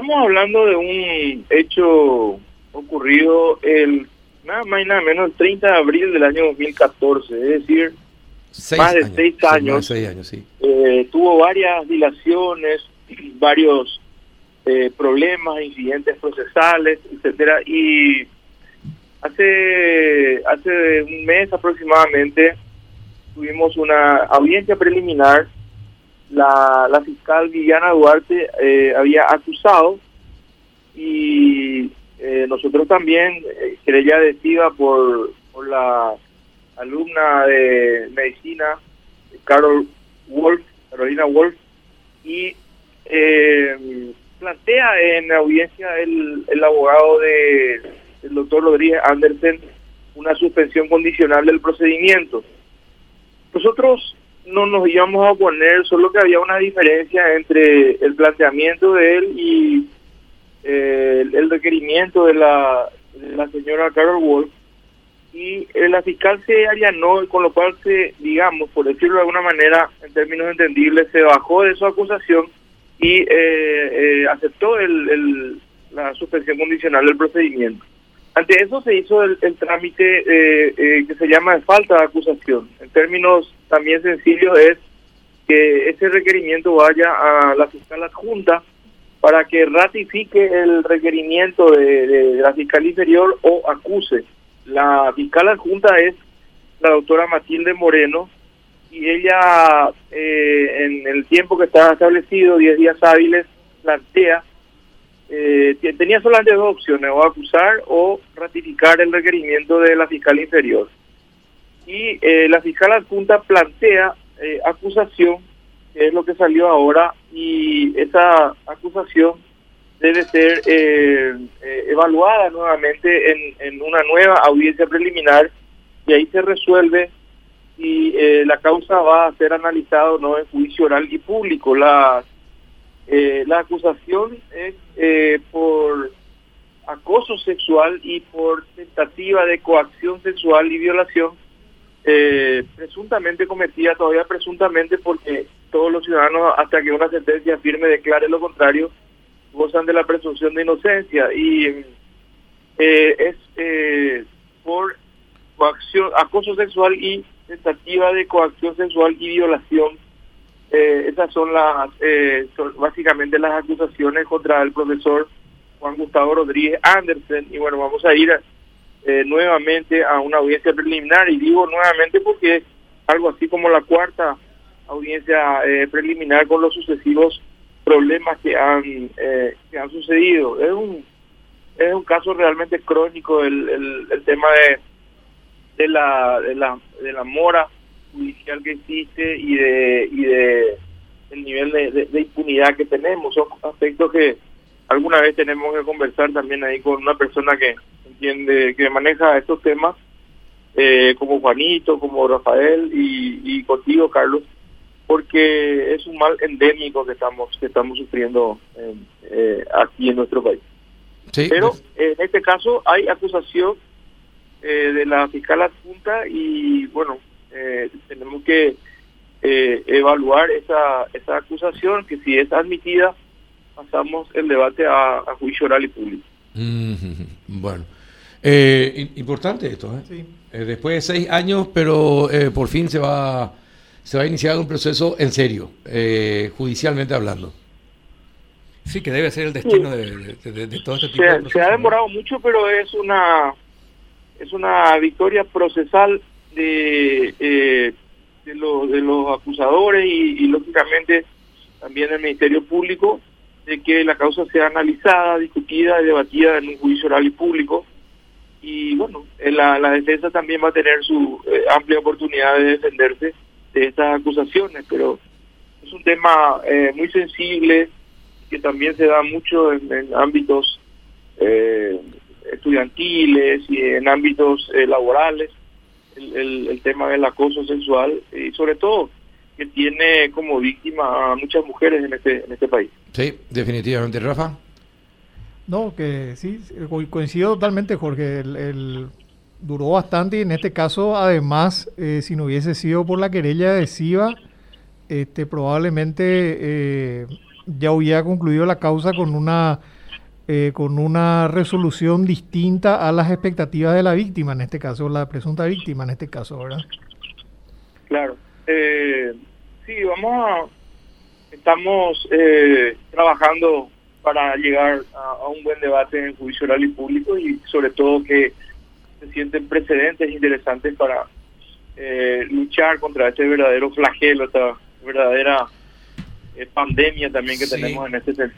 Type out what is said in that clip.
estamos hablando de un hecho ocurrido el nada más y nada menos el 30 de abril del año 2014, es decir, más de seis años. seis años sí. Eh, tuvo varias dilaciones, varios eh, problemas, incidentes procesales, etcétera, y hace hace un mes aproximadamente tuvimos una audiencia preliminar. La, la fiscal Viviana Duarte eh, había acusado y eh, nosotros también, eh, querella adhesiva por, por la alumna de medicina, Carol Wolf, Carolina Wolf, y eh, plantea en audiencia el, el abogado de el doctor Rodríguez Andersen una suspensión condicional del procedimiento. Nosotros no nos íbamos a oponer, solo que había una diferencia entre el planteamiento de él y eh, el requerimiento de la, de la señora Carol Wolf y eh, la fiscal se allanó, con lo cual se, digamos, por decirlo de alguna manera, en términos entendibles, se bajó de su acusación y eh, eh, aceptó el, el, la suspensión condicional del procedimiento. Ante eso se hizo el, el trámite eh, eh, que se llama falta de acusación. En términos también sencillos es que ese requerimiento vaya a la fiscal adjunta para que ratifique el requerimiento de, de, de la fiscal inferior o acuse. La fiscal adjunta es la doctora Matilde Moreno y ella eh, en el tiempo que está establecido, 10 días hábiles, plantea eh, tenía solamente dos opciones, o acusar o ratificar el requerimiento de la fiscal inferior. Y eh, la fiscal adjunta plantea eh, acusación, que es lo que salió ahora, y esa acusación debe ser eh, eh, evaluada nuevamente en, en una nueva audiencia preliminar y ahí se resuelve si eh, la causa va a ser analizada o no en juicio oral y público. La eh, la acusación es eh, por acoso sexual y por tentativa de coacción sexual y violación, eh, presuntamente cometida, todavía presuntamente porque todos los ciudadanos, hasta que una sentencia firme declare lo contrario, gozan de la presunción de inocencia. Y eh, es eh, por coacción, acoso sexual y tentativa de coacción sexual y violación eh, esas son las eh, son básicamente las acusaciones contra el profesor Juan Gustavo Rodríguez Andersen. Y bueno vamos a ir eh, nuevamente a una audiencia preliminar. Y digo nuevamente porque algo así como la cuarta audiencia eh, preliminar con los sucesivos problemas que han eh, que han sucedido. Es un es un caso realmente crónico el, el, el tema de de la de la de la mora judicial que existe y de y de el nivel de, de, de, impunidad que tenemos son aspectos que alguna vez tenemos que conversar también ahí con una persona que entiende que maneja estos temas eh, como Juanito como Rafael y, y contigo Carlos porque es un mal endémico que estamos que estamos sufriendo en, eh, aquí en nuestro país sí, pero pues. en este caso hay acusación eh, de la fiscal adjunta y bueno eh, tenemos que eh, evaluar esa, esa acusación, que si es admitida, pasamos el debate a, a juicio oral y público. Mm -hmm. Bueno, eh, importante esto, ¿eh? Sí. después de seis años, pero por fin se va, se va a iniciar un proceso en serio, judicialmente hablando. Sí, que debe ser el destino Sí. de, de- de- de todo este tipo Se, de se procesos, ha ¿no? demorado mucho, pero es una es una victoria procesal de eh, de, los de los acusadores y, y lógicamente también del Ministerio Público de que la causa sea analizada, discutida y debatida en un juicio oral y público. Y bueno, la, la defensa también va a tener su eh, amplia oportunidad de defenderse de estas acusaciones, pero es un tema eh, muy sensible que también se da mucho en, en ámbitos eh, estudiantiles y en ámbitos eh, laborales, el, el, el tema del acoso sexual y sobre todo que tiene como víctima a muchas mujeres en este en este país. Sí, definitivamente, Rafa. No, que sí, co- coincido totalmente, Jorge. El, el- duró bastante y en este caso, además, eh, si no hubiese sido por la querella adhesiva, este, probablemente eh, ya hubiera concluido la causa con una eh, con una resolución distinta a las expectativas de la víctima, en este caso, la presunta víctima, en este caso, ¿verdad? Claro. Eh, sí, vamos a... Estamos eh, trabajando para llegar a, a, un buen debate en juicio oral y público y sobre todo que se sienten precedentes interesantes para eh, luchar contra este verdadero flagelo, esta verdadera eh, pandemia también que Sí. tenemos en este sentido.